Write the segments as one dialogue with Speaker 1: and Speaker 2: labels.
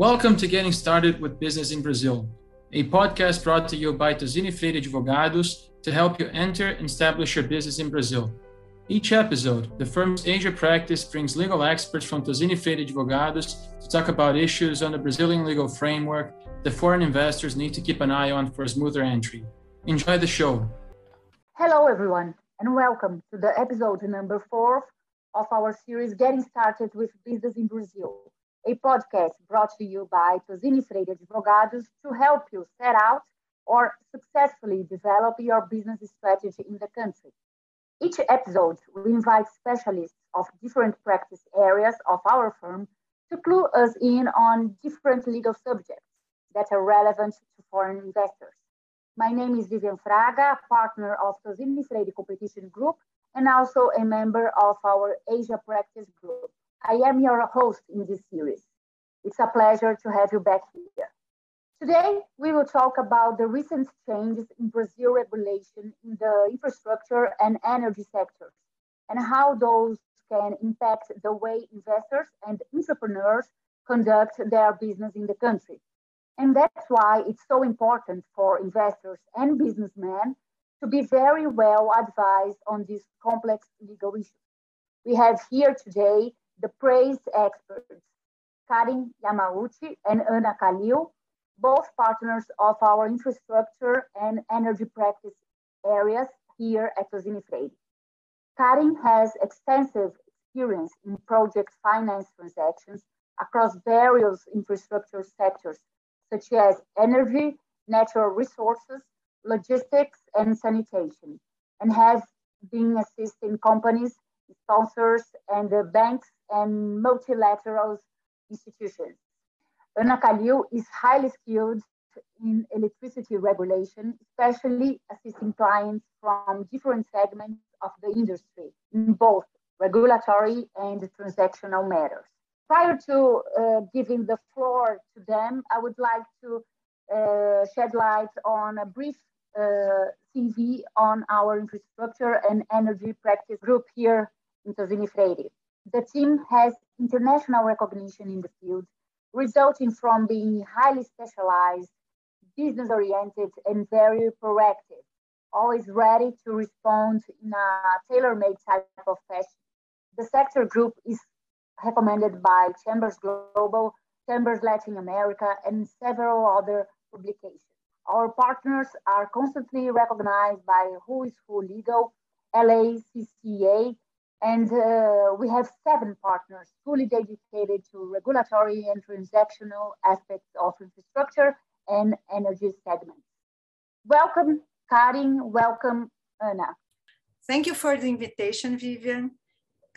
Speaker 1: Welcome to Getting Started with Business in Brazil, a podcast brought to you by TozziniFreire Advogados to help you enter and establish your business in Brazil. Each episode, the firm's Asia practice brings legal experts from TozziniFreire Advogados to talk about issues on the Brazilian legal framework that foreign investors need to keep an eye on for smoother entry. Enjoy the show.
Speaker 2: Hello, everyone, and welcome to the episode number four of our series Getting Started with Business in Brazil, a podcast brought to you by TozziniFreire Advogados to help you set out or successfully develop your business strategy in the country. Each episode, we invite specialists of different practice areas of our firm to clue us in on different legal subjects that are relevant to foreign investors. My name is Vivian Fraga, partner of TozziniFreire Competition Group and also a member of our Asia Practice Group. I am your host in this series. It's a pleasure to have you back here. Today, we will talk about the recent changes in Brazil regulation in the infrastructure and energy sectors and how those can impact the way investors and entrepreneurs conduct their business in the country. And that's why it's so important for investors and businessmen to be very well advised on these complex legal issues. We have here today the praised experts, Karin Yamauti and Ana Calil, both partners of our infrastructure and energy practice areas here at TozziniFreire. Karin has extensive experience in project finance transactions across various infrastructure sectors, such as energy, natural resources, logistics, and sanitation, and has been assisting companies, sponsors, and the banks and multilateral institutions. Ana Calil is highly skilled in electricity regulation, especially assisting clients from different segments of the industry in both regulatory and transactional matters. Prior to uh, giving the floor to them, I would like to uh, shed light on a brief uh, CV on our infrastructure and energy practice group here Freire. The team has international recognition in the field, resulting from being highly specialized, business oriented, and very proactive, always ready to respond in a tailor made type of fashion. The sector group is recommended by Chambers Global, Chambers Latin America, and several other publications. Our partners are constantly recognized by Who is Who Legal, LACCA, and uh, we have seven partners fully dedicated to regulatory and transactional aspects of infrastructure and energy segments. Welcome, Karin. Welcome, Ana.
Speaker 3: Thank you for the invitation, Vivian.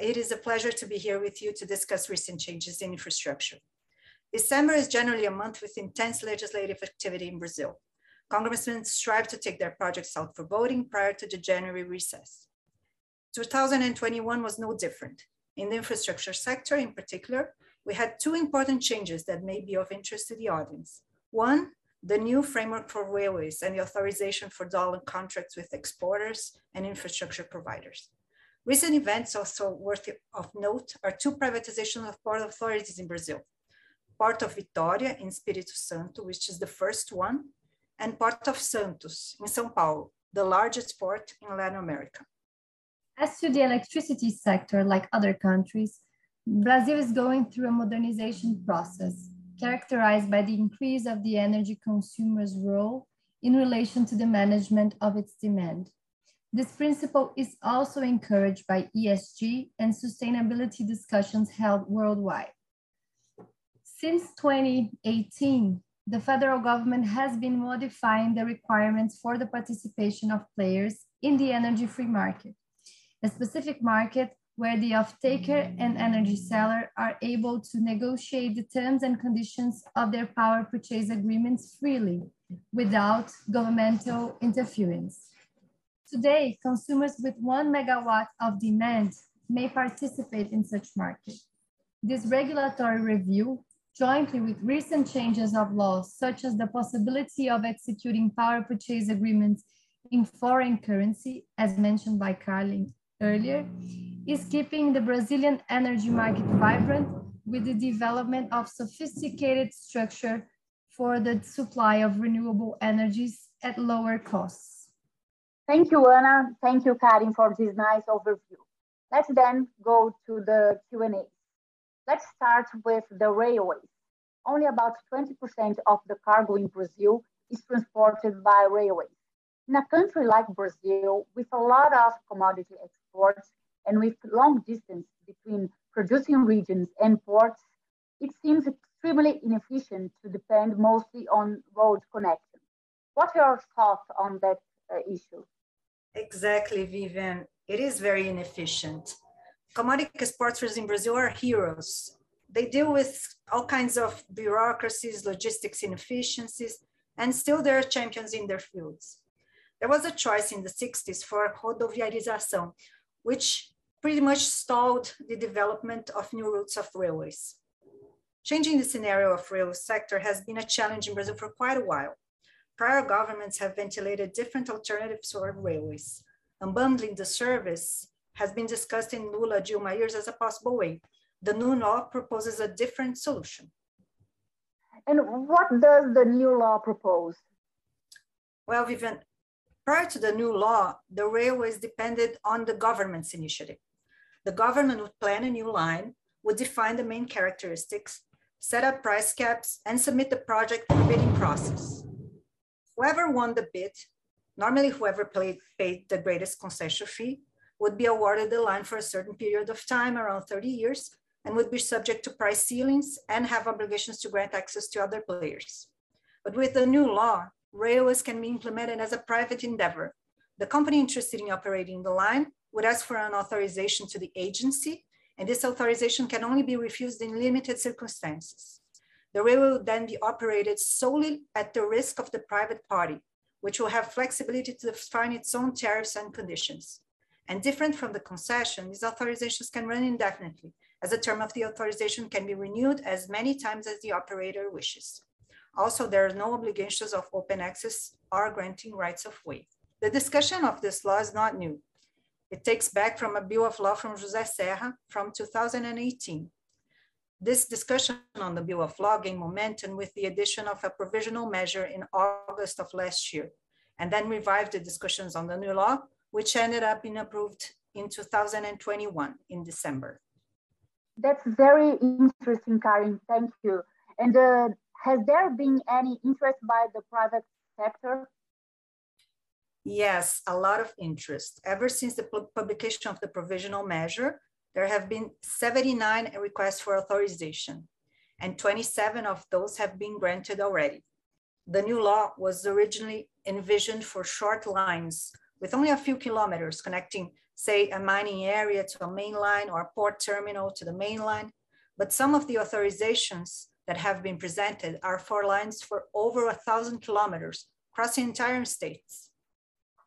Speaker 3: It is a pleasure to be here with you to discuss recent changes in infrastructure. December is generally a month with intense legislative activity in Brazil. Congressmen strive to take their projects out for voting prior to the January recess. 2021 was no different. In the infrastructure sector in particular, we had two important changes that may be of interest to the audience. One, the new framework for railways and the authorization for dollar contracts with exporters and infrastructure providers. Recent events also worthy of note are two privatizations of port authorities in Brazil. Port of Vitória in Espírito Santo, which is the first one, and Port of Santos in São Paulo, the largest port in Latin America.
Speaker 4: As to the electricity sector, like other countries, Brazil is going through a modernization process characterized by the increase of the energy consumer's role in relation to the management of its demand. This principle is also encouraged by ESG and sustainability discussions held worldwide. Since 2018, the federal government has been modifying the requirements for the participation of players in the energy free market a specific market where the off-taker and energy seller are able to negotiate the terms and conditions of their power purchase agreements freely without governmental interference. Today, consumers with one megawatt of demand may participate in such market. This regulatory review, jointly with recent changes of laws, such as the possibility of executing power purchase agreements in foreign currency, as mentioned by Karin earlier, is keeping the Brazilian energy market vibrant with the development of sophisticated structure for the supply of renewable energies at lower costs.
Speaker 2: Thank you, Ana. Thank you, Karin, for this nice overview. Let's then go to the Q&A. Let's start with the railways. Only about 20% of the cargo in Brazil is transported by railways. In a country like Brazil, with a lot of commodity exports and with long distance between producing regions and ports, it seems extremely inefficient to depend mostly on road connection. What are your thoughts on that uh, issue?
Speaker 3: Exactly, Vivian. It is very inefficient. Commodity exporters in Brazil are heroes. They deal with all kinds of bureaucracies, logistics inefficiencies, and still they're champions in their fields. There was a choice in the 60s for rodoviarização, which pretty much stalled the development of new routes of railways. Changing the scenario of rail sector has been a challenge in Brazil for quite a while. Prior governments have ventilated different alternatives for railways. Unbundling the service has been discussed in Lula Dilma years as a possible way. The new law proposes a different solution.
Speaker 2: And what does the new law propose?
Speaker 3: Well, Vivian, prior to the new law, the railways depended on the government's initiative. The government would plan a new line, would define the main characteristics, set up price caps, and submit the project to for bidding process. Whoever won the bid, normally whoever paid, paid the greatest concession fee, would be awarded the line for a certain period of time, around 30 years, and would be subject to price ceilings and have obligations to grant access to other players. But with the new law, railways can be implemented as a private endeavor. The company interested in operating the line would ask for an authorization to the agency, and this authorization can only be refused in limited circumstances. The railway would then be operated solely at the risk of the private party, which will have flexibility to define its own tariffs and conditions. And different from the concession, these authorizations can run indefinitely, as the term of the authorization can be renewed as many times as the operator wishes. Also, there are no obligations of open access or granting rights of way. The discussion of this law is not new. It takes back from a bill of law from José Serra from 2018. This discussion on the bill of law gained momentum with the addition of a provisional measure in August of last year, and then revived the discussions on the new law, which ended up being approved in 2021 in December.
Speaker 2: That's very interesting, Karin. Thank you. And uh, has there been any interest by the private sector?
Speaker 3: Yes, a lot of interest. Ever since the publication of the provisional measure, there have been 79 requests for authorization, and 27 of those have been granted already. The new law was originally envisioned for short lines with only a few kilometers connecting say a mining area to a main line or a port terminal to the main line. But some of the authorizations that have been presented are for lines for over a thousand kilometers crossing entire states.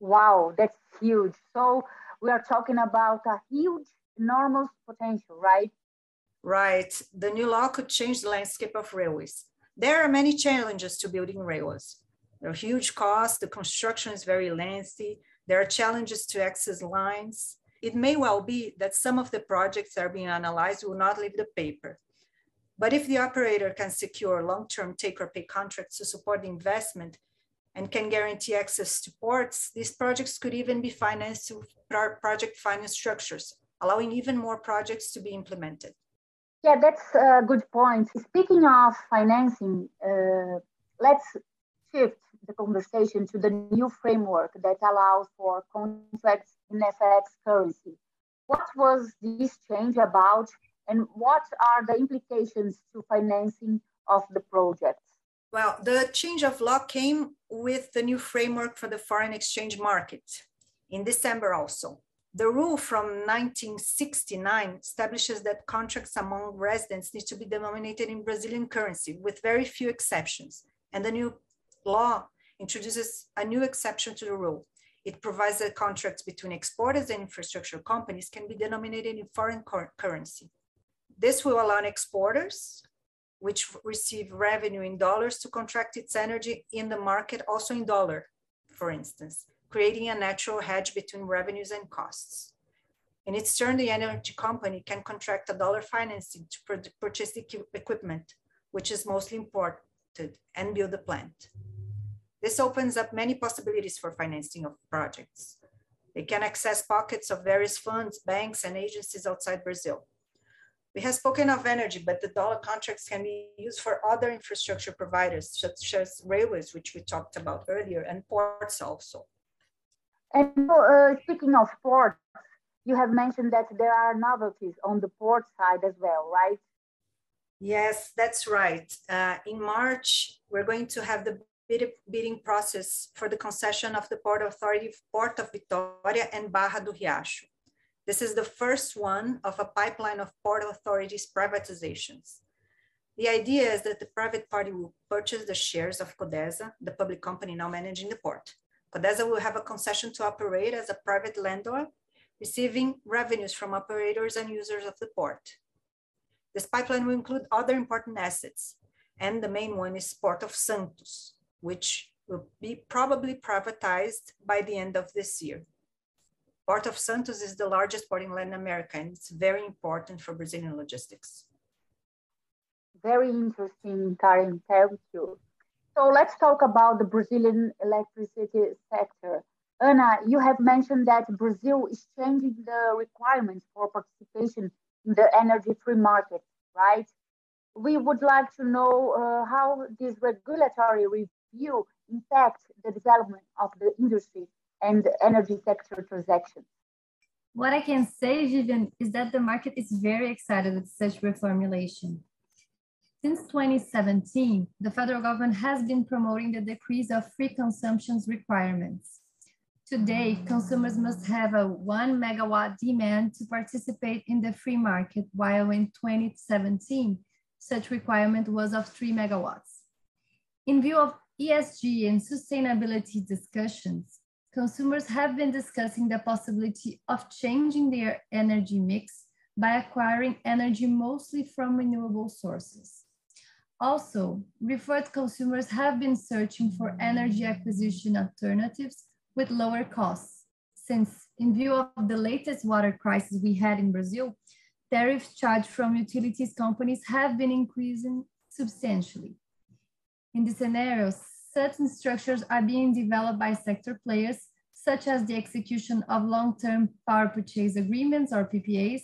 Speaker 2: Wow, that's huge. So we are talking about a huge, enormous potential, right?
Speaker 3: Right. The new law could change the landscape of railways. There are many challenges to building railways. There are huge costs, the construction is very lengthy, there are challenges to access lines. It may well be that some of the projects that are being analyzed will not leave the paper. But if the operator can secure long-term take or pay contracts to support the investment and can guarantee access to ports, these projects could even be financed through project finance structures, allowing even more projects to be implemented.
Speaker 2: Yeah, that's a good point. Speaking of financing, uh, let's shift the conversation to the new framework that allows for contracts in FX currency. What was this change about and what are the implications to financing of the project?
Speaker 3: Well, the change of law came with the new framework for the foreign exchange market in December also. The rule from 1969 establishes that contracts among residents need to be denominated in Brazilian currency with very few exceptions. And the new law introduces a new exception to the rule. It provides that contracts between exporters and infrastructure companies can be denominated in foreign currency. This will allow exporters, which receive revenue in dollars, to contract its energy in the market also in dollar, for instance, creating a natural hedge between revenues and costs. In its turn, the energy company can contract a dollar financing to purchase the equipment, which is mostly imported, and build the plant. This opens up many possibilities for financing of projects. They can access pockets of various funds, banks, and agencies outside Brazil. We have spoken of energy, but the dollar contracts can be used for other infrastructure providers, such as railways, which we talked about earlier, and ports also.
Speaker 2: And uh, speaking of ports, you have mentioned that there are novelties on the port side as well, right?
Speaker 3: Yes, that's right. Uh, in March, we're going to have the bidding process for the concession of the Port Authority, Port of Vitória and Barra do Riacho. This is the first one of a pipeline of port authorities privatizations. The idea is that the private party will purchase the shares of Codesa, the public company now managing the port. Codesa will have a concession to operate as a private landlord, receiving revenues from operators and users of the port. This pipeline will include other important assets, and the main one is Port of Santos, which will be probably privatized by the end of this year. Port of Santos is the largest port in Latin America, and it's very important for Brazilian logistics.
Speaker 2: Very interesting, Karin. Thank you. So let's talk about the Brazilian electricity sector. Ana, you have mentioned that Brazil is changing the requirements for participation in the energy free market, right? We would like to know uh, how this regulatory review impacts the development of the industry and energy sector transactions.
Speaker 4: What I can say, Vivian, is that the market is very excited with such reformulation. Since 2017, the federal government has been promoting the decrease of free consumptions requirements. Today, consumers must have a one megawatt demand to participate in the free market, while in 2017, such requirement was of three megawatts. In view of ESG and sustainability discussions, consumers have been discussing the possibility of changing their energy mix by acquiring energy mostly from renewable sources. Also, referred consumers have been searching for energy acquisition alternatives with lower costs, since in view of the latest water crisis we had in Brazil, tariffs charged from utilities companies have been increasing substantially. In this scenario, certain structures are being developed by sector players, such as the execution of long-term power purchase agreements or PPAs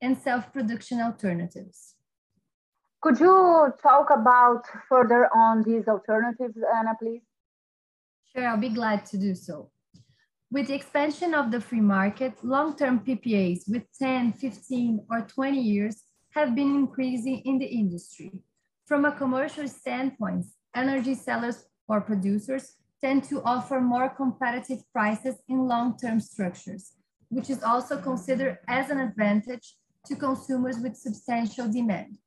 Speaker 4: and self-production alternatives.
Speaker 2: Could you talk about further on these alternatives, Ana, please?
Speaker 4: Sure, I'll be glad to do so. With the expansion of the free market, long-term PPAs with 10, 15, or 20 years have been increasing in the industry. From a commercial standpoint, energy sellers or producers tend to offer more competitive prices in long-term structures, which is also considered as an advantage to consumers with substantial demand.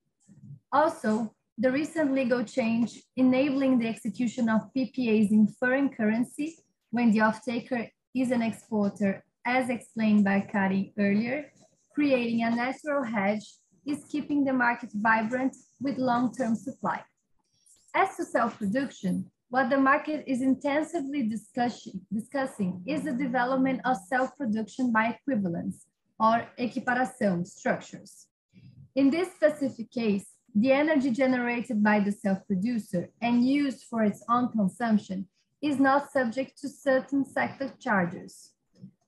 Speaker 4: Also, the recent legal change enabling the execution of PPAs in foreign currency when the off-taker is an exporter, as explained by Kari earlier, creating a natural hedge is keeping the market vibrant with long-term supply. As to self-production, what the market is intensively discussing, is the development of self-production by equivalence or equiparação structures. In this specific case, the energy generated by the self-producer and used for its own consumption is not subject to certain sector charges.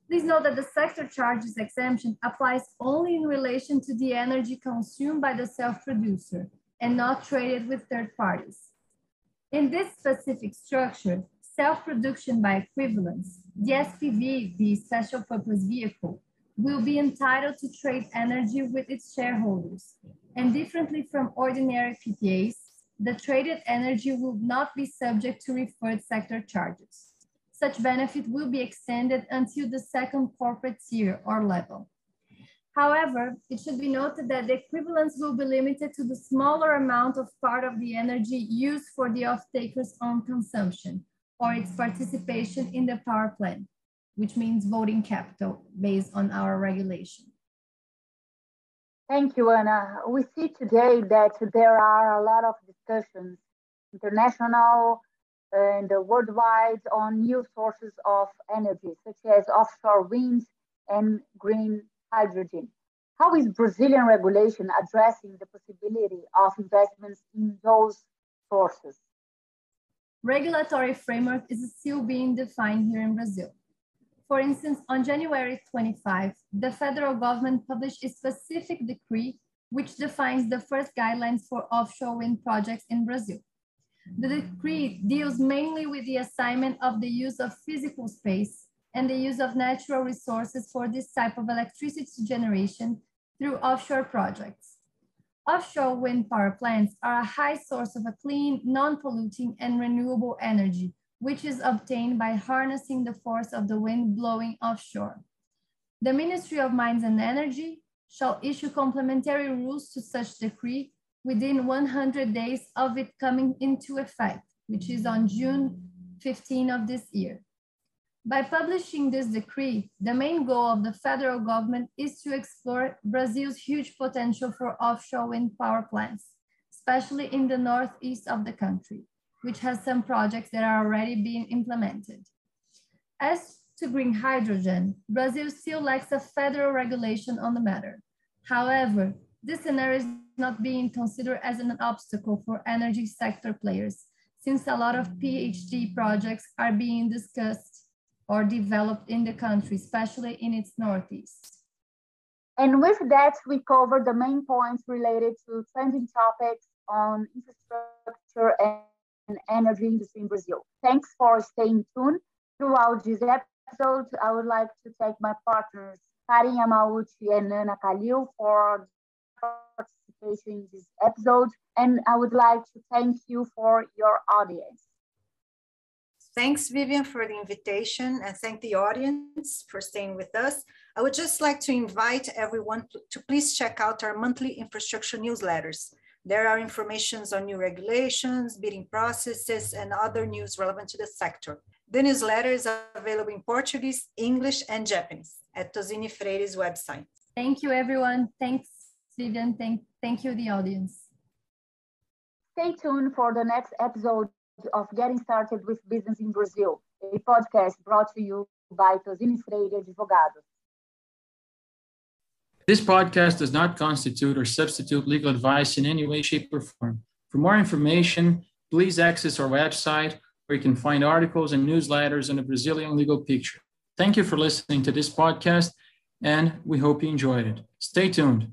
Speaker 4: Please note that the sector charges exemption applies only in relation to the energy consumed by the self-producer and not traded with third parties. In this specific structure, self-production by equivalence, the SPV, the special purpose vehicle, will be entitled to trade energy with its shareholders. And differently from ordinary PPAs, the traded energy will not be subject to referred sector charges. Such benefit will be extended until the second corporate tier or level. However, it should be noted that the equivalence will be limited to the smaller amount of part of the energy used for the off-taker's own consumption or its participation in the power plant, which means voting capital based on our regulation.
Speaker 2: Thank you, Ana. We see today that there are a lot of discussions, international and worldwide, on new sources of energy, such as offshore wind and green hydrogen. How is Brazilian regulation addressing the possibility of investments in those sources?
Speaker 4: Regulatory framework is still being defined here in Brazil. For instance, on January 25, the federal government published a specific decree which defines the first guidelines for offshore wind projects in Brazil. The decree deals mainly with the assignment of the use of physical space and the use of natural resources for this type of electricity generation through offshore projects. Offshore wind power plants are a high source of a clean, non-polluting and renewable energy, which is obtained by harnessing the force of the wind blowing offshore. The Ministry of Mines and Energy shall issue complementary rules to such decree within 100 days of it coming into effect, which is on June 15 of this year. By publishing this decree, the main goal of the federal government is to explore Brazil's huge potential for offshore wind power plants, especially in the northeast of the country, which has some projects that are already being implemented. As to green hydrogen, Brazil still lacks a federal regulation on the matter. However, this scenario is not being considered as an obstacle for energy sector players, since a lot of PhD projects are being discussed or developed in the country, especially in its northeast.
Speaker 2: And with that, we covered the main points related to trending topics on infrastructure and energy industry in Brazil. Thanks for staying tuned throughout this episode. I would like to thank my partners, Karin Yamauti and Nana Calil for participation in this episode. And I would like to thank you for your audience.
Speaker 3: Thanks, Vivian, for the invitation and thank the audience for staying with us. I would just like to invite everyone to please check out our monthly infrastructure newsletters. There are informations on new regulations, bidding processes, and other news relevant to the sector. The newsletter is available in Portuguese, English, and Japanese at TozziniFreire's website.
Speaker 4: Thank you, everyone. Thanks, Vivian. Thank, thank you, the audience.
Speaker 2: Stay tuned for the next episode of Getting Started with Business in Brazil, a podcast brought to you by Tosini Freire Advogados.
Speaker 1: This podcast does not constitute or substitute legal advice in any way, shape, or form. For more information, please access our website where you can find articles and newsletters on the Brazilian legal picture. Thank you for listening to this podcast, and we hope you enjoyed it. Stay tuned.